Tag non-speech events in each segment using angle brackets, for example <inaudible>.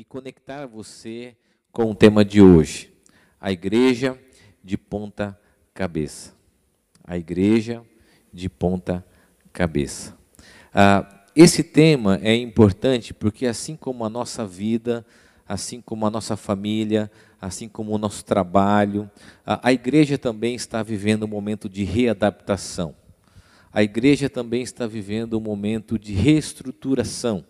me conectar a você com o tema de hoje, a igreja de ponta cabeça. A igreja de ponta cabeça. Ah, esse tema é importante porque, assim como a nossa vida, assim como a nossa família, assim como o nosso trabalho, a, a igreja também está vivendo um momento de readaptação. A igreja também está vivendo um momento de reestruturação.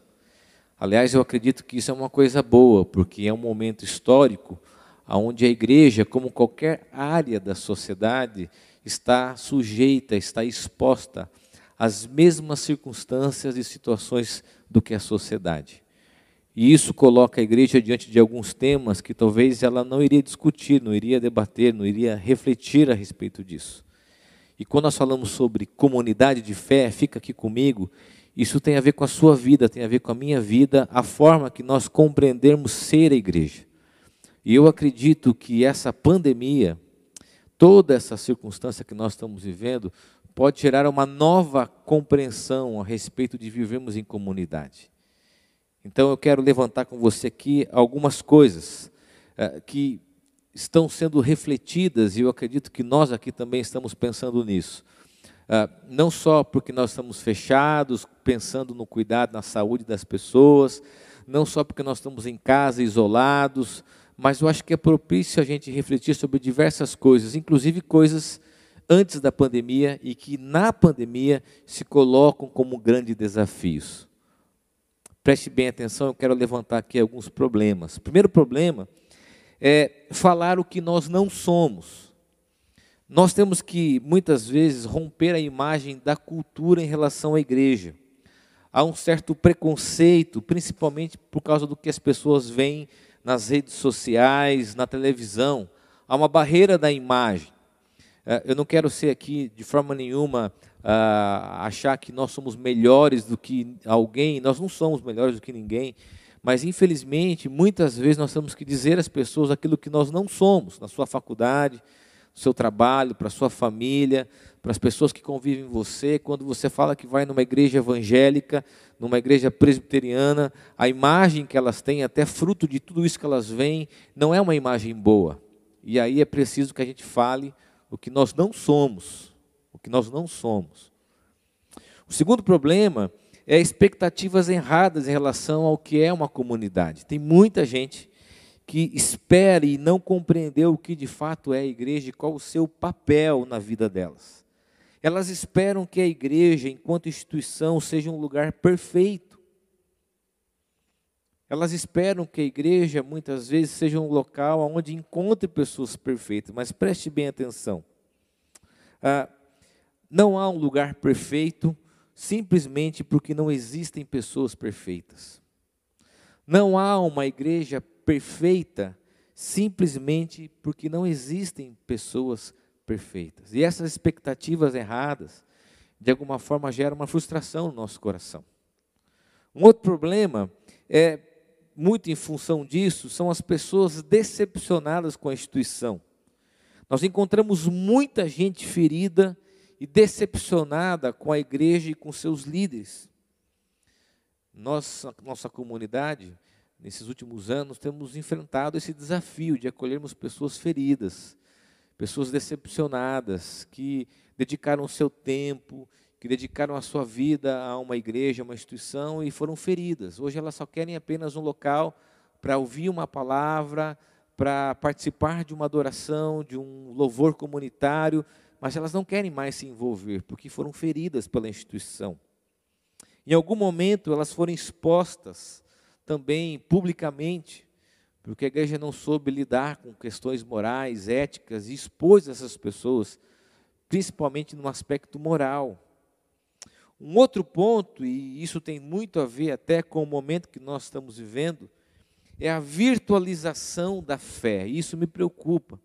Aliás, eu acredito que isso é uma coisa boa, porque é um momento histórico onde a igreja, como qualquer área da sociedade, está sujeita, está exposta às mesmas circunstâncias e situações do que a sociedade. E isso coloca a igreja diante de alguns temas que talvez ela não iria discutir, não iria debater, não iria refletir a respeito disso. E quando nós falamos sobre comunidade de fé, fica aqui comigo isso tem a ver com a sua vida, tem a ver com a minha vida, a forma que nós compreendermos ser a igreja. E eu acredito que essa pandemia, toda essa circunstância que nós estamos vivendo, pode gerar uma nova compreensão a respeito de vivermos em comunidade. Então eu quero levantar com você aqui algumas coisas é, que estão sendo refletidas e eu acredito que nós aqui também estamos pensando nisso. Ah, não só porque nós estamos fechados, pensando no cuidado, na saúde das pessoas, não só porque nós estamos em casa, isolados, mas eu acho que é propício a gente refletir sobre diversas coisas, inclusive coisas antes da pandemia e que na pandemia se colocam como grandes desafios. Preste bem atenção, eu quero levantar aqui alguns problemas. O primeiro problema é falar o que nós não somos. Nós temos que, muitas vezes, romper a imagem da cultura em relação à igreja. Há um certo preconceito, principalmente por causa do que as pessoas veem nas redes sociais, na televisão. Há uma barreira da imagem. É, eu não quero ser aqui, de forma nenhuma, ah, achar que nós somos melhores do que alguém, nós não somos melhores do que ninguém, mas infelizmente, muitas vezes nós temos que dizer às pessoas aquilo que nós não somos, na sua faculdade, seu trabalho, para sua família, para as pessoas que convivem com você. Quando você fala que vai numa igreja evangélica, numa igreja presbiteriana, a imagem que elas têm, até fruto de tudo isso que elas veem, não é uma imagem boa. E aí é preciso que a gente fale o que nós não somos. O que nós não somos. O segundo problema é expectativas erradas em relação ao que é uma comunidade. Tem muita gente que espera e não compreendeu o que de fato é a igreja e qual o seu papel na vida delas. Elas esperam que a igreja, enquanto instituição, seja um lugar perfeito. Elas esperam que a igreja, muitas vezes, seja um local onde encontre pessoas perfeitas, mas preste bem atenção. Ah, não há um lugar perfeito simplesmente porque não existem pessoas perfeitas. Não há uma igreja perfeita simplesmente porque não existem pessoas perfeitas. E essas expectativas erradas, de alguma forma, geram uma frustração no nosso coração. Um outro problema é, muito em função disso, são as pessoas decepcionadas com a instituição. Nós encontramos muita gente ferida e decepcionada com a igreja e com seus líderes. Nossa, nossa comunidade nesses últimos anos, temos enfrentado esse desafio de acolhermos pessoas feridas, pessoas decepcionadas, que dedicaram o seu tempo, que dedicaram a sua vida a uma igreja, a uma instituição e foram feridas. Hoje elas só querem apenas um local para ouvir uma palavra, para participar de uma adoração, de um louvor comunitário, mas elas não querem mais se envolver, porque foram feridas pela instituição. Em algum momento elas foram expostas também publicamente, porque a igreja não soube lidar com questões morais, éticas e expôs essas pessoas, principalmente no aspecto moral. Um outro ponto, e isso tem muito a ver até com o momento que nós estamos vivendo, é a virtualização da fé. Isso me preocupa.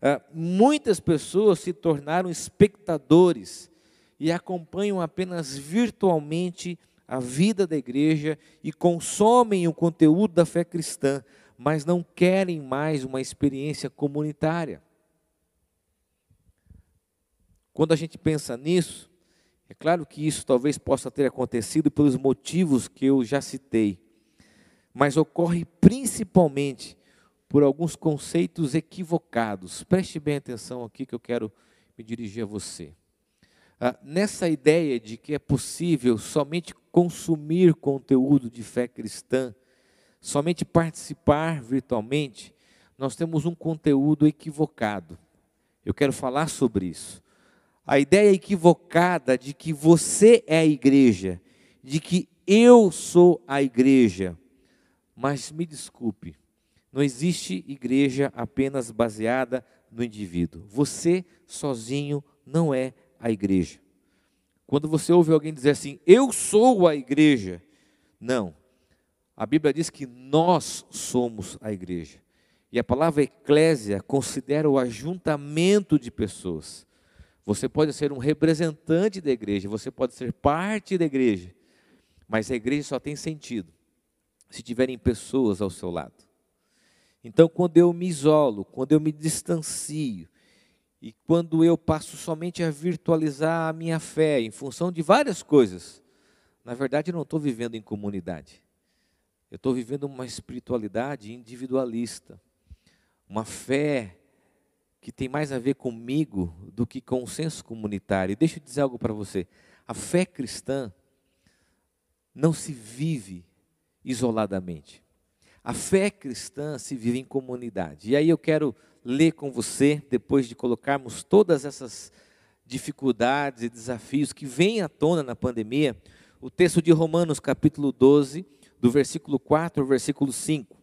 Ah, muitas pessoas se tornaram espectadores e acompanham apenas virtualmente a vida da igreja e consomem o conteúdo da fé cristã, mas não querem mais uma experiência comunitária. Quando a gente pensa nisso, é claro que isso talvez possa ter acontecido pelos motivos que eu já citei. mas ocorre principalmente por alguns conceitos equivocados. Preste bem atenção aqui que eu quero me dirigir a você. Ah, nessa ideia de que é possível somente consumir conteúdo de fé cristã, somente participar virtualmente, nós temos um conteúdo equivocado. Eu quero falar sobre isso. A ideia equivocada de que você é a igreja, de que eu sou a igreja. Mas me desculpe, não existe igreja apenas baseada no indivíduo. Você sozinho não é a igreja. Quando você ouve alguém dizer assim, eu sou a igreja, não. A Bíblia diz que nós somos a igreja. E a palavra eclésia considera o ajuntamento de pessoas. Você pode ser um representante da igreja, você pode ser parte da igreja, mas a igreja só tem sentido se tiverem pessoas ao seu lado. Então, quando eu me isolo, quando eu me distancio, e quando eu passo somente a virtualizar a minha fé em função de várias coisas, na verdade eu não estou vivendo em comunidade. Eu estou vivendo uma espiritualidade individualista, uma fé que tem mais a ver comigo do que com o senso comunitário. E deixa eu dizer algo para você: a fé cristã não se vive isoladamente. A fé cristã se vive em comunidade. E aí eu quero ler com você, depois de colocarmos todas essas dificuldades e desafios que vêm à tona na pandemia, o texto de Romanos, capítulo 12, do versículo 4 ao versículo 5.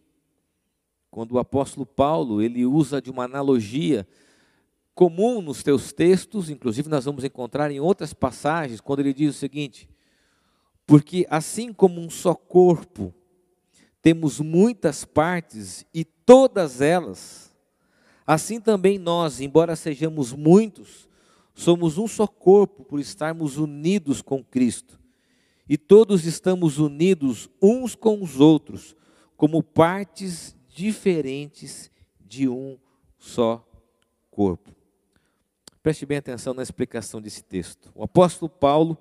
Quando o apóstolo Paulo, ele usa de uma analogia comum nos teus textos, inclusive nós vamos encontrar em outras passagens, quando ele diz o seguinte: Porque assim como um só corpo, temos muitas partes e todas elas Assim também nós, embora sejamos muitos, somos um só corpo por estarmos unidos com Cristo. E todos estamos unidos uns com os outros, como partes diferentes de um só corpo. Preste bem atenção na explicação desse texto. O apóstolo Paulo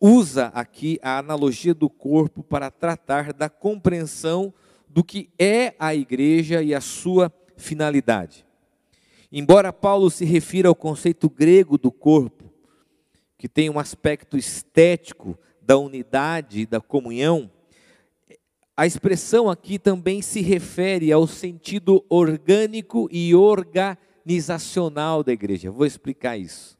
usa aqui a analogia do corpo para tratar da compreensão do que é a igreja e a sua finalidade. Embora Paulo se refira ao conceito grego do corpo, que tem um aspecto estético da unidade da comunhão, a expressão aqui também se refere ao sentido orgânico e organizacional da igreja. Vou explicar isso.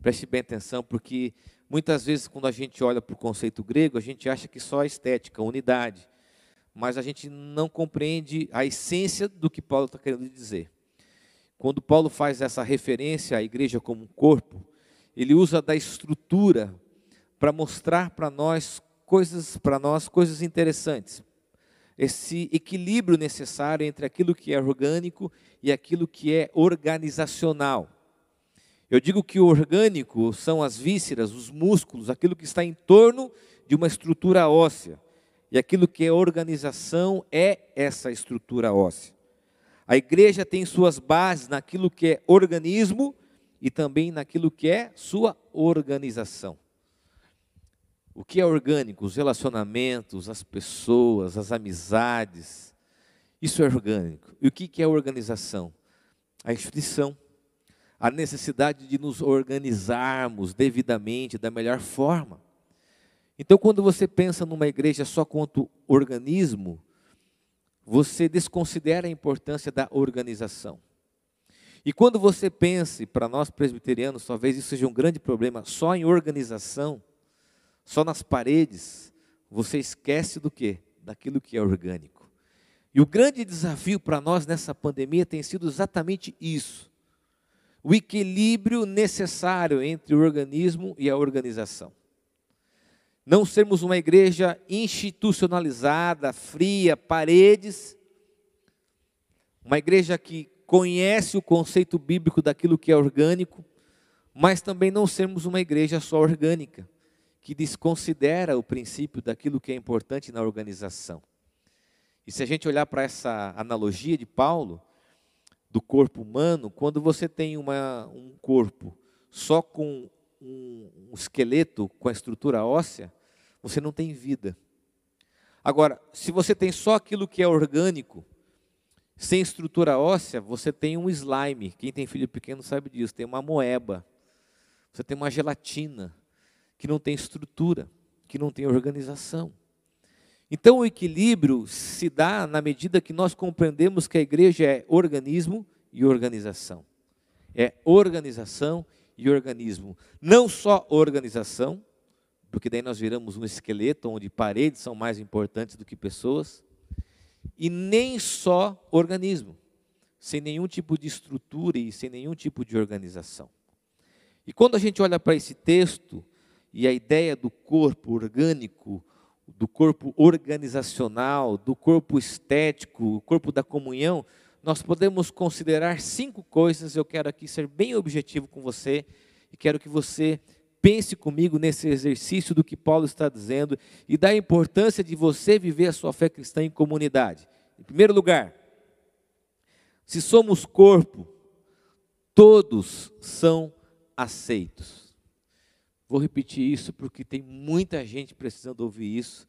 Preste bem atenção, porque muitas vezes, quando a gente olha para o conceito grego, a gente acha que só a estética, a unidade mas a gente não compreende a essência do que Paulo está querendo dizer. Quando Paulo faz essa referência à igreja como um corpo, ele usa da estrutura para mostrar para nós coisas, para nós coisas interessantes. Esse equilíbrio necessário entre aquilo que é orgânico e aquilo que é organizacional. Eu digo que o orgânico são as vísceras, os músculos, aquilo que está em torno de uma estrutura óssea. E aquilo que é organização é essa estrutura óssea. A igreja tem suas bases naquilo que é organismo e também naquilo que é sua organização. O que é orgânico? Os relacionamentos, as pessoas, as amizades. Isso é orgânico. E o que é organização? A instituição. A necessidade de nos organizarmos devidamente, da melhor forma. Então, quando você pensa numa igreja só quanto organismo, você desconsidera a importância da organização. E quando você pense, para nós presbiterianos, talvez isso seja um grande problema, só em organização, só nas paredes, você esquece do que? Daquilo que é orgânico. E o grande desafio para nós nessa pandemia tem sido exatamente isso: o equilíbrio necessário entre o organismo e a organização não sermos uma igreja institucionalizada, fria, paredes, uma igreja que conhece o conceito bíblico daquilo que é orgânico, mas também não sermos uma igreja só orgânica, que desconsidera o princípio daquilo que é importante na organização. E se a gente olhar para essa analogia de Paulo, do corpo humano, quando você tem uma, um corpo só com um, um esqueleto, com a estrutura óssea, você não tem vida. Agora, se você tem só aquilo que é orgânico, sem estrutura óssea, você tem um slime. Quem tem filho pequeno sabe disso. Tem uma moeba. Você tem uma gelatina que não tem estrutura, que não tem organização. Então o equilíbrio se dá na medida que nós compreendemos que a igreja é organismo e organização. É organização e organismo. Não só organização, porque daí nós viramos um esqueleto onde paredes são mais importantes do que pessoas, e nem só organismo, sem nenhum tipo de estrutura e sem nenhum tipo de organização. E quando a gente olha para esse texto e a ideia do corpo orgânico, do corpo organizacional, do corpo estético, o corpo da comunhão, nós podemos considerar cinco coisas. Eu quero aqui ser bem objetivo com você e quero que você pense comigo nesse exercício do que Paulo está dizendo e da importância de você viver a sua fé cristã em comunidade. Em primeiro lugar, se somos corpo, todos são aceitos. Vou repetir isso porque tem muita gente precisando ouvir isso,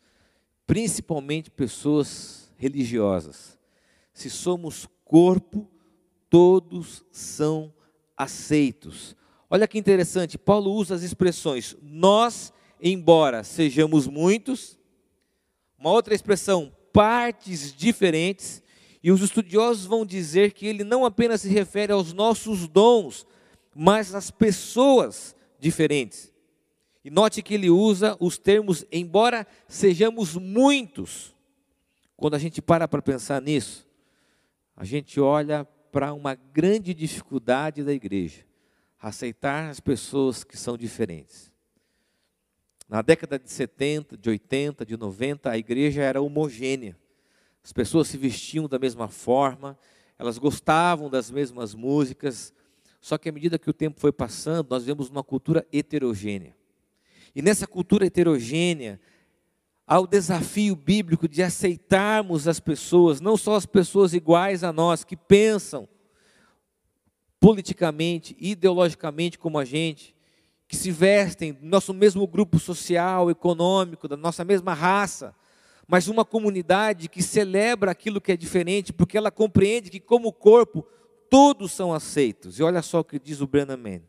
principalmente pessoas religiosas. Se somos corpo, todos são aceitos. Olha que interessante, Paulo usa as expressões nós, embora sejamos muitos, uma outra expressão, partes diferentes, e os estudiosos vão dizer que ele não apenas se refere aos nossos dons, mas às pessoas diferentes. E note que ele usa os termos, embora sejamos muitos. Quando a gente para para pensar nisso, a gente olha para uma grande dificuldade da igreja aceitar as pessoas que são diferentes. Na década de 70, de 80, de 90, a igreja era homogênea. As pessoas se vestiam da mesma forma, elas gostavam das mesmas músicas, só que à medida que o tempo foi passando, nós vemos uma cultura heterogênea. E nessa cultura heterogênea, há o desafio bíblico de aceitarmos as pessoas, não só as pessoas iguais a nós, que pensam, politicamente, ideologicamente como a gente, que se vestem do nosso mesmo grupo social, econômico, da nossa mesma raça, mas uma comunidade que celebra aquilo que é diferente, porque ela compreende que, como corpo, todos são aceitos. E olha só o que diz o Brennan.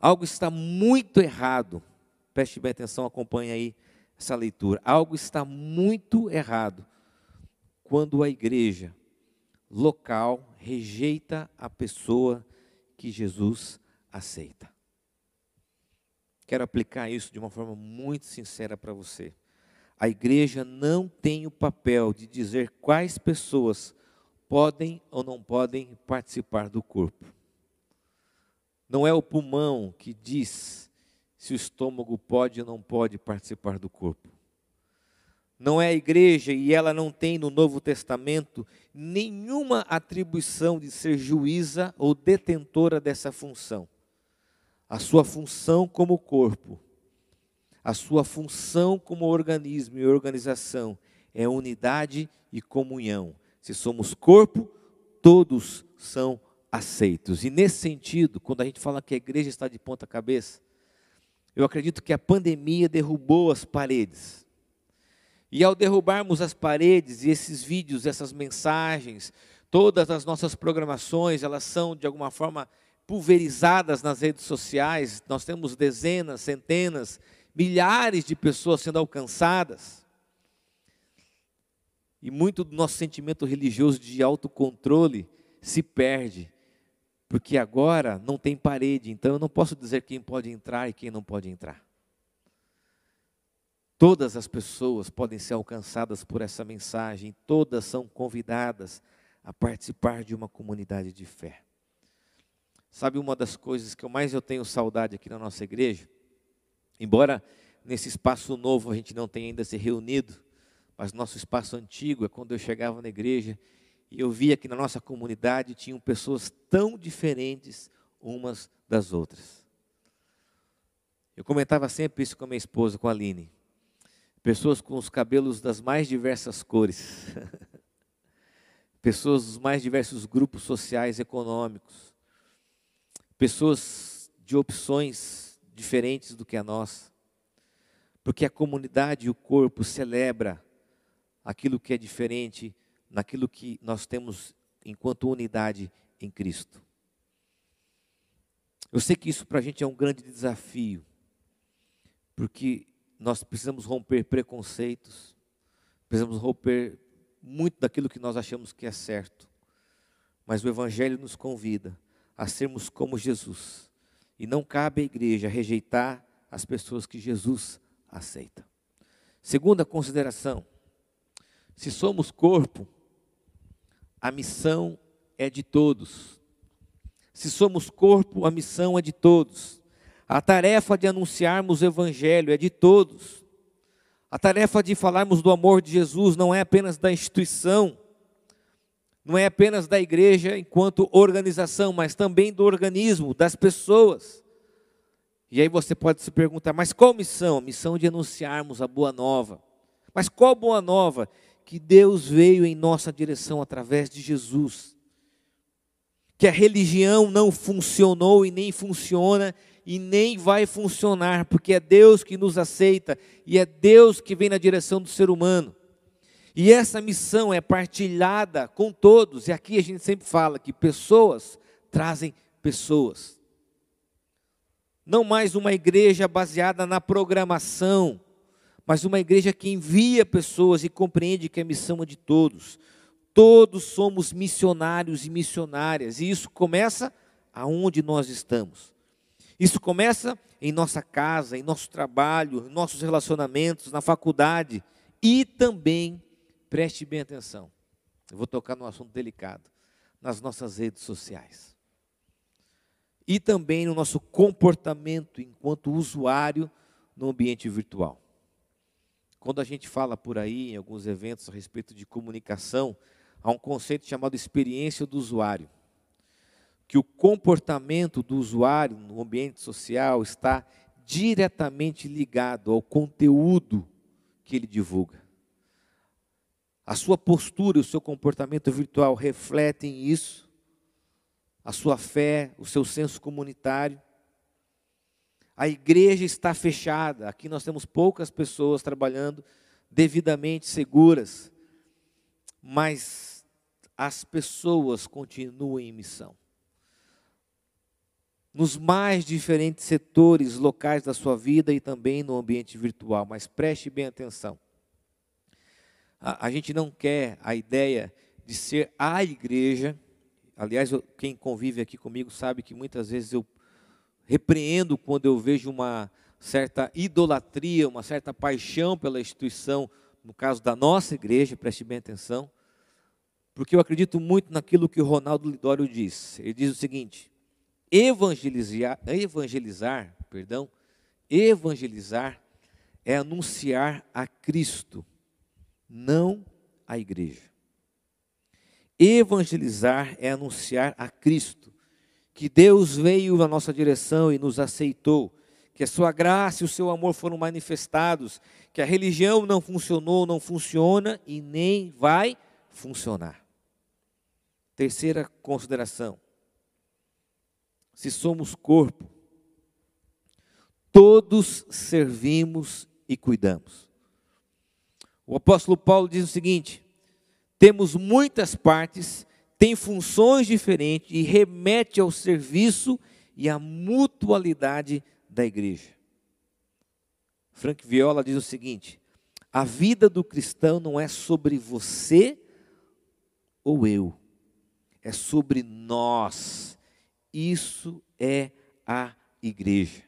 Algo está muito errado. Preste bem atenção, acompanhe aí essa leitura. Algo está muito errado quando a igreja local rejeita a pessoa que Jesus aceita. Quero aplicar isso de uma forma muito sincera para você. A igreja não tem o papel de dizer quais pessoas podem ou não podem participar do corpo. Não é o pulmão que diz se o estômago pode ou não pode participar do corpo não é a igreja e ela não tem no Novo Testamento nenhuma atribuição de ser juíza ou detentora dessa função. A sua função como corpo, a sua função como organismo e organização é unidade e comunhão. Se somos corpo, todos são aceitos. E nesse sentido, quando a gente fala que a igreja está de ponta cabeça, eu acredito que a pandemia derrubou as paredes e ao derrubarmos as paredes e esses vídeos, essas mensagens, todas as nossas programações, elas são de alguma forma pulverizadas nas redes sociais. Nós temos dezenas, centenas, milhares de pessoas sendo alcançadas. E muito do nosso sentimento religioso de autocontrole se perde, porque agora não tem parede, então eu não posso dizer quem pode entrar e quem não pode entrar. Todas as pessoas podem ser alcançadas por essa mensagem, todas são convidadas a participar de uma comunidade de fé. Sabe uma das coisas que eu mais eu tenho saudade aqui na nossa igreja? Embora nesse espaço novo a gente não tenha ainda se reunido, mas nosso espaço antigo é quando eu chegava na igreja e eu via que na nossa comunidade tinham pessoas tão diferentes umas das outras. Eu comentava sempre isso com a minha esposa, com a Aline. Pessoas com os cabelos das mais diversas cores. <laughs> Pessoas dos mais diversos grupos sociais e econômicos. Pessoas de opções diferentes do que a nossa. Porque a comunidade e o corpo celebra aquilo que é diferente naquilo que nós temos enquanto unidade em Cristo. Eu sei que isso para a gente é um grande desafio, porque nós precisamos romper preconceitos, precisamos romper muito daquilo que nós achamos que é certo, mas o Evangelho nos convida a sermos como Jesus, e não cabe à igreja rejeitar as pessoas que Jesus aceita. Segunda consideração: se somos corpo, a missão é de todos. Se somos corpo, a missão é de todos. A tarefa de anunciarmos o Evangelho é de todos. A tarefa de falarmos do amor de Jesus não é apenas da instituição, não é apenas da igreja enquanto organização, mas também do organismo, das pessoas. E aí você pode se perguntar, mas qual missão? A missão de anunciarmos a boa nova. Mas qual boa nova? Que Deus veio em nossa direção através de Jesus. Que a religião não funcionou e nem funciona e nem vai funcionar, porque é Deus que nos aceita e é Deus que vem na direção do ser humano. E essa missão é partilhada com todos, e aqui a gente sempre fala que pessoas trazem pessoas. Não mais uma igreja baseada na programação, mas uma igreja que envia pessoas e compreende que a missão é de todos. Todos somos missionários e missionárias, e isso começa aonde nós estamos. Isso começa em nossa casa, em nosso trabalho, em nossos relacionamentos, na faculdade e também, preste bem atenção, eu vou tocar num assunto delicado, nas nossas redes sociais. E também no nosso comportamento enquanto usuário no ambiente virtual. Quando a gente fala por aí, em alguns eventos a respeito de comunicação, há um conceito chamado experiência do usuário que o comportamento do usuário no ambiente social está diretamente ligado ao conteúdo que ele divulga. A sua postura, o seu comportamento virtual refletem isso, a sua fé, o seu senso comunitário. A igreja está fechada, aqui nós temos poucas pessoas trabalhando devidamente seguras, mas as pessoas continuam em missão nos mais diferentes setores locais da sua vida e também no ambiente virtual. Mas preste bem atenção. A, a gente não quer a ideia de ser a igreja. Aliás, eu, quem convive aqui comigo sabe que muitas vezes eu repreendo quando eu vejo uma certa idolatria, uma certa paixão pela instituição, no caso da nossa igreja, preste bem atenção, porque eu acredito muito naquilo que o Ronaldo Lidório diz. Ele diz o seguinte: Evangelizar, evangelizar, perdão, evangelizar é anunciar a Cristo, não a igreja. Evangelizar é anunciar a Cristo, que Deus veio na nossa direção e nos aceitou, que a sua graça e o seu amor foram manifestados, que a religião não funcionou, não funciona e nem vai funcionar. Terceira consideração se somos corpo, todos servimos e cuidamos. O apóstolo Paulo diz o seguinte: temos muitas partes, tem funções diferentes e remete ao serviço e à mutualidade da igreja. Frank Viola diz o seguinte: a vida do cristão não é sobre você ou eu, é sobre nós isso é a igreja.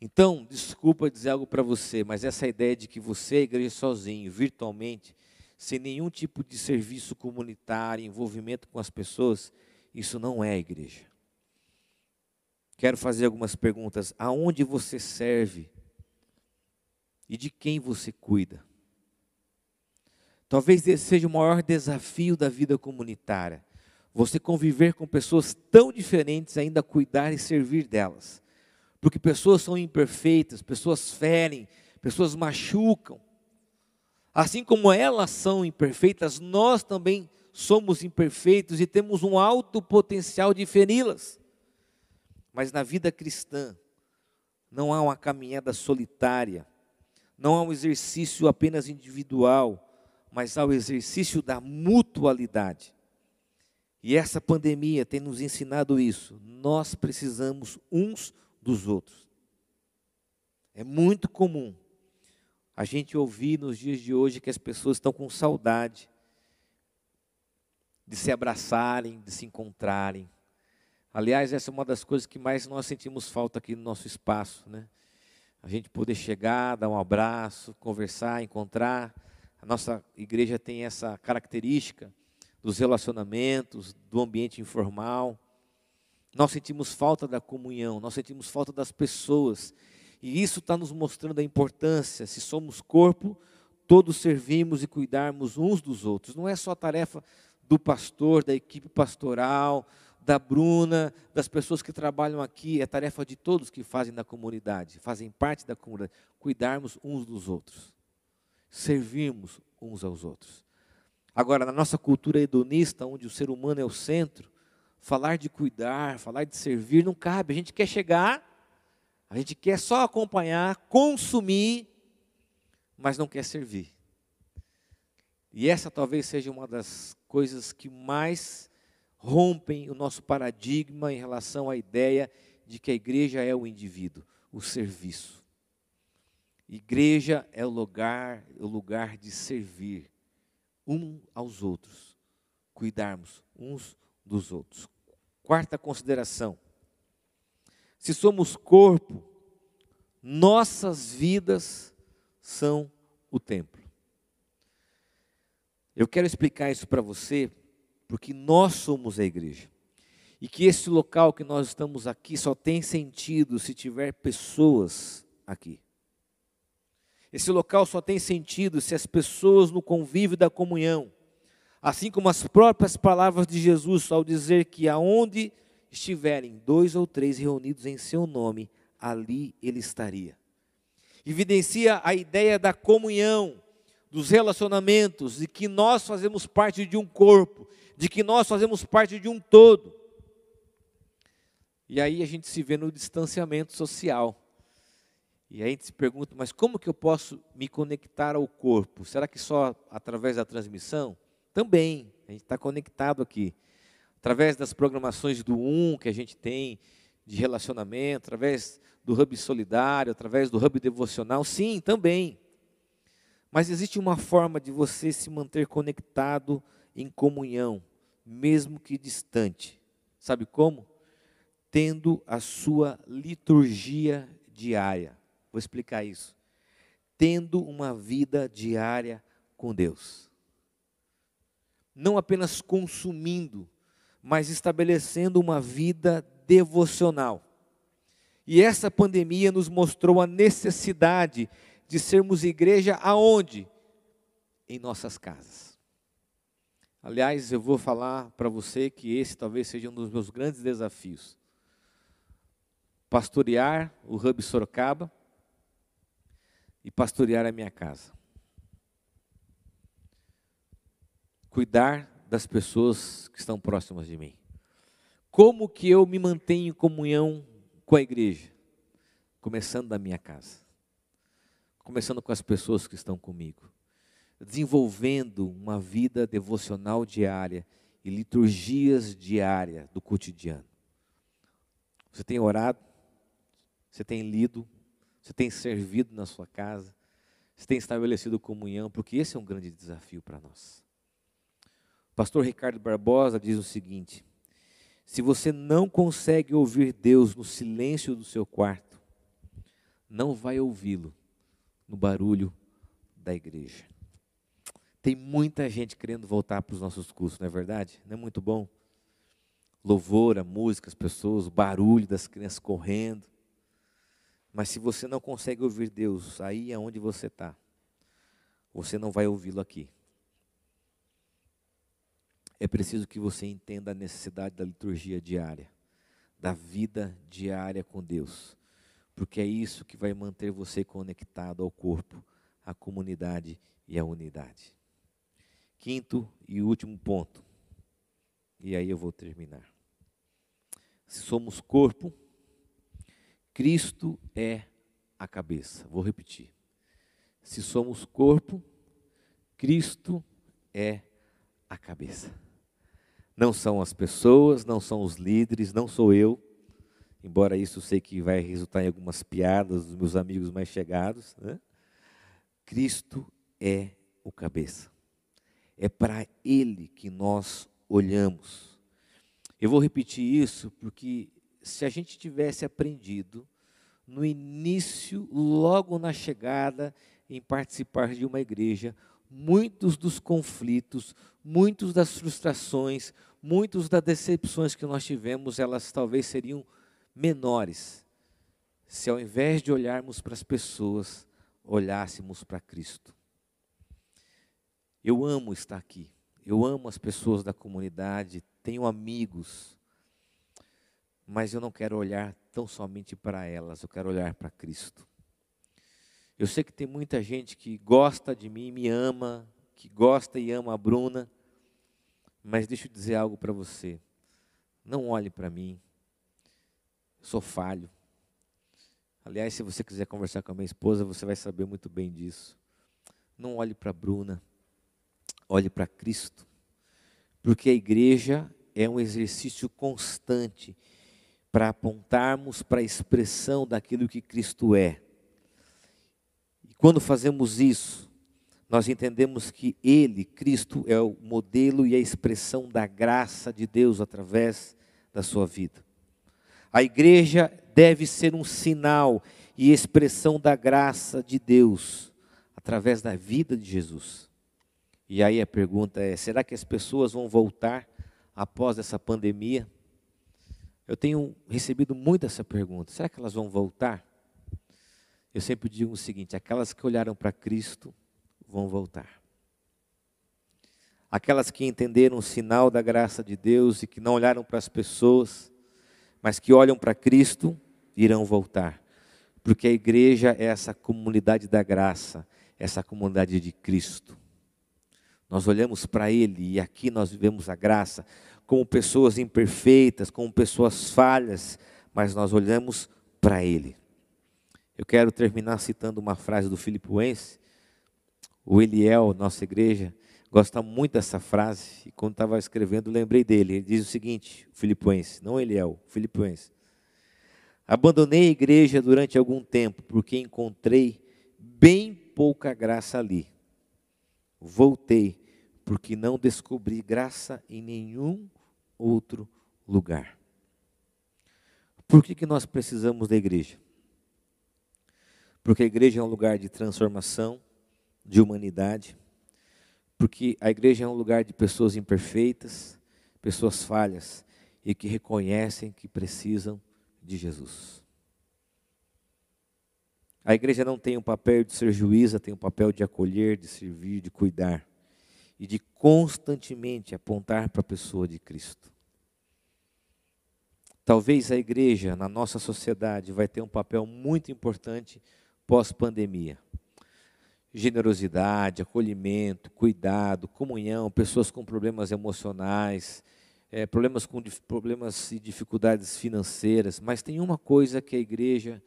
Então, desculpa dizer algo para você, mas essa ideia de que você é a igreja sozinho, virtualmente, sem nenhum tipo de serviço comunitário, envolvimento com as pessoas, isso não é a igreja. Quero fazer algumas perguntas. Aonde você serve? E de quem você cuida? Talvez esse seja o maior desafio da vida comunitária você conviver com pessoas tão diferentes, ainda cuidar e servir delas. Porque pessoas são imperfeitas, pessoas ferem, pessoas machucam. Assim como elas são imperfeitas, nós também somos imperfeitos e temos um alto potencial de feri-las. Mas na vida cristã, não há uma caminhada solitária, não ao exercício apenas individual, mas ao exercício da mutualidade. E essa pandemia tem nos ensinado isso. Nós precisamos uns dos outros. É muito comum a gente ouvir nos dias de hoje que as pessoas estão com saudade de se abraçarem, de se encontrarem. Aliás, essa é uma das coisas que mais nós sentimos falta aqui no nosso espaço, né? A gente poder chegar, dar um abraço, conversar, encontrar. A nossa igreja tem essa característica dos relacionamentos, do ambiente informal. Nós sentimos falta da comunhão, nós sentimos falta das pessoas. E isso está nos mostrando a importância, se somos corpo, todos servimos e cuidarmos uns dos outros. Não é só a tarefa do pastor, da equipe pastoral, da Bruna, das pessoas que trabalham aqui, é tarefa de todos que fazem da comunidade, fazem parte da comunidade, cuidarmos uns dos outros, servirmos uns aos outros. Agora, na nossa cultura hedonista, onde o ser humano é o centro, falar de cuidar, falar de servir não cabe. A gente quer chegar, a gente quer só acompanhar, consumir, mas não quer servir. E essa talvez seja uma das coisas que mais rompem o nosso paradigma em relação à ideia de que a igreja é o indivíduo, o serviço. Igreja é o lugar, o lugar de servir um aos outros, cuidarmos uns dos outros. Quarta consideração: se somos corpo, nossas vidas são o templo. Eu quero explicar isso para você, porque nós somos a igreja. E que esse local que nós estamos aqui só tem sentido se tiver pessoas aqui. Esse local só tem sentido se as pessoas no convívio da comunhão, assim como as próprias palavras de Jesus ao dizer que aonde estiverem dois ou três reunidos em seu nome, ali ele estaria. Evidencia a ideia da comunhão, dos relacionamentos, de que nós fazemos parte de um corpo, de que nós fazemos parte de um todo. E aí a gente se vê no distanciamento social. E aí a gente se pergunta, mas como que eu posso me conectar ao corpo? Será que só através da transmissão? Também, a gente está conectado aqui. Através das programações do Um que a gente tem de relacionamento, através do Hub Solidário, através do Hub Devocional, sim, também. Mas existe uma forma de você se manter conectado em comunhão, mesmo que distante. Sabe como? Tendo a sua liturgia diária. Vou explicar isso. Tendo uma vida diária com Deus. Não apenas consumindo, mas estabelecendo uma vida devocional. E essa pandemia nos mostrou a necessidade de sermos igreja aonde? Em nossas casas. Aliás, eu vou falar para você que esse talvez seja um dos meus grandes desafios. Pastorear o Hub Sorocaba e pastorear a minha casa. Cuidar das pessoas que estão próximas de mim. Como que eu me mantenho em comunhão com a igreja? Começando da minha casa. Começando com as pessoas que estão comigo. Desenvolvendo uma vida devocional diária e liturgias diárias do cotidiano. Você tem orado? Você tem lido você tem servido na sua casa? Você tem estabelecido comunhão? Porque esse é um grande desafio para nós. O pastor Ricardo Barbosa diz o seguinte: se você não consegue ouvir Deus no silêncio do seu quarto, não vai ouvi-lo no barulho da igreja. Tem muita gente querendo voltar para os nossos cursos, não é verdade? Não é muito bom? Louvor, a música, as pessoas, o barulho das crianças correndo. Mas se você não consegue ouvir Deus aí é onde você está, você não vai ouvi-lo aqui. É preciso que você entenda a necessidade da liturgia diária, da vida diária com Deus, porque é isso que vai manter você conectado ao corpo, à comunidade e à unidade. Quinto e último ponto, e aí eu vou terminar. Se somos corpo, Cristo é a cabeça. Vou repetir. Se somos corpo, Cristo é a cabeça. Não são as pessoas, não são os líderes, não sou eu, embora isso sei que vai resultar em algumas piadas dos meus amigos mais chegados. Né? Cristo é o cabeça. É para Ele que nós olhamos. Eu vou repetir isso porque se a gente tivesse aprendido no início, logo na chegada, em participar de uma igreja, muitos dos conflitos, muitos das frustrações, muitos das decepções que nós tivemos, elas talvez seriam menores, se ao invés de olharmos para as pessoas, olhássemos para Cristo. Eu amo estar aqui, eu amo as pessoas da comunidade, tenho amigos, mas eu não quero olhar tão somente para elas, eu quero olhar para Cristo. Eu sei que tem muita gente que gosta de mim, me ama, que gosta e ama a Bruna, mas deixa eu dizer algo para você. Não olhe para mim, eu sou falho. Aliás, se você quiser conversar com a minha esposa, você vai saber muito bem disso. Não olhe para Bruna, olhe para Cristo, porque a igreja é um exercício constante para apontarmos para a expressão daquilo que Cristo é. Quando fazemos isso, nós entendemos que Ele, Cristo, é o modelo e a expressão da graça de Deus através da sua vida. A igreja deve ser um sinal e expressão da graça de Deus através da vida de Jesus. E aí a pergunta é: será que as pessoas vão voltar após essa pandemia? Eu tenho recebido muito essa pergunta: será que elas vão voltar? Eu sempre digo o seguinte: aquelas que olharam para Cristo vão voltar. Aquelas que entenderam o sinal da graça de Deus e que não olharam para as pessoas, mas que olham para Cristo, irão voltar. Porque a igreja é essa comunidade da graça, essa comunidade de Cristo. Nós olhamos para Ele e aqui nós vivemos a graça como pessoas imperfeitas, como pessoas falhas, mas nós olhamos para Ele. Eu quero terminar citando uma frase do Filipenses. O Eliel, nossa igreja, gosta muito dessa frase. E quando estava escrevendo, lembrei dele. Ele diz o seguinte: Filipenses, não Eliel, Filipenses. Abandonei a igreja durante algum tempo, porque encontrei bem pouca graça ali. Voltei, porque não descobri graça em nenhum outro lugar. Por que, que nós precisamos da igreja? Porque a igreja é um lugar de transformação, de humanidade. Porque a igreja é um lugar de pessoas imperfeitas, pessoas falhas e que reconhecem que precisam de Jesus. A igreja não tem o papel de ser juíza, tem o papel de acolher, de servir, de cuidar e de constantemente apontar para a pessoa de Cristo. Talvez a igreja na nossa sociedade vai ter um papel muito importante pós-pandemia. Generosidade, acolhimento, cuidado, comunhão, pessoas com problemas emocionais, é, problemas com problemas e dificuldades financeiras, mas tem uma coisa que a igreja,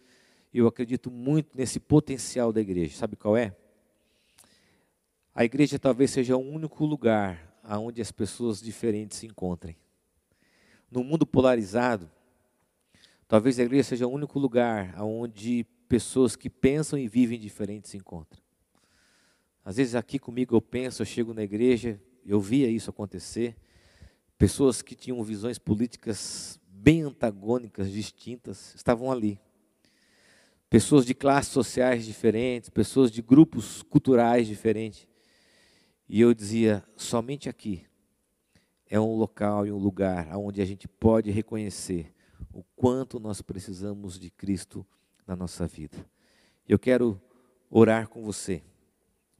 eu acredito muito nesse potencial da igreja, sabe qual é? A igreja talvez seja o único lugar onde as pessoas diferentes se encontrem. No mundo polarizado, talvez a igreja seja o único lugar onde pessoas que pensam e vivem diferentes se encontram. Às vezes aqui comigo eu penso, eu chego na igreja, eu via isso acontecer, pessoas que tinham visões políticas bem antagônicas, distintas, estavam ali. Pessoas de classes sociais diferentes, pessoas de grupos culturais diferentes. E eu dizia, somente aqui é um local e um lugar onde a gente pode reconhecer o quanto nós precisamos de Cristo na nossa vida. Eu quero orar com você.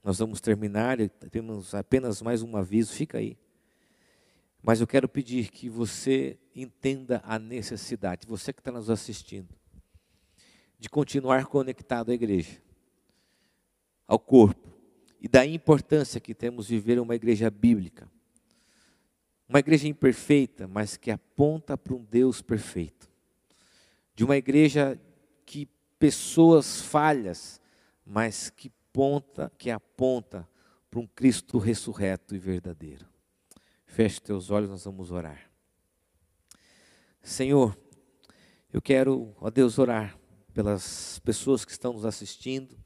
Nós vamos terminar, temos apenas mais um aviso, fica aí. Mas eu quero pedir que você entenda a necessidade, você que está nos assistindo, de continuar conectado à igreja, ao corpo, e da importância que temos viver uma igreja bíblica. Uma igreja imperfeita, mas que aponta para um Deus perfeito. De uma igreja que pessoas falhas, mas que ponta, que aponta para um Cristo ressurreto e verdadeiro. Feche teus olhos, nós vamos orar. Senhor, eu quero, ó Deus, orar pelas pessoas que estão nos assistindo.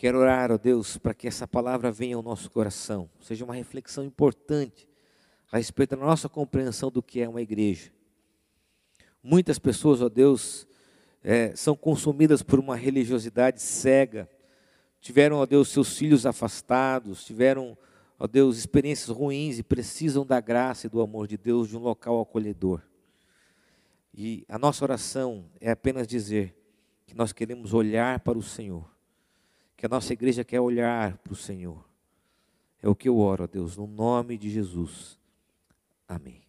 Quero orar, ó Deus, para que essa palavra venha ao nosso coração, seja uma reflexão importante a respeito da nossa compreensão do que é uma igreja. Muitas pessoas, ó Deus, é, são consumidas por uma religiosidade cega, tiveram, ó Deus, seus filhos afastados, tiveram, ó Deus, experiências ruins e precisam da graça e do amor de Deus de um local acolhedor. E a nossa oração é apenas dizer que nós queremos olhar para o Senhor, que a nossa igreja quer olhar para o Senhor. É o que eu oro, ó Deus, no nome de Jesus. Amém.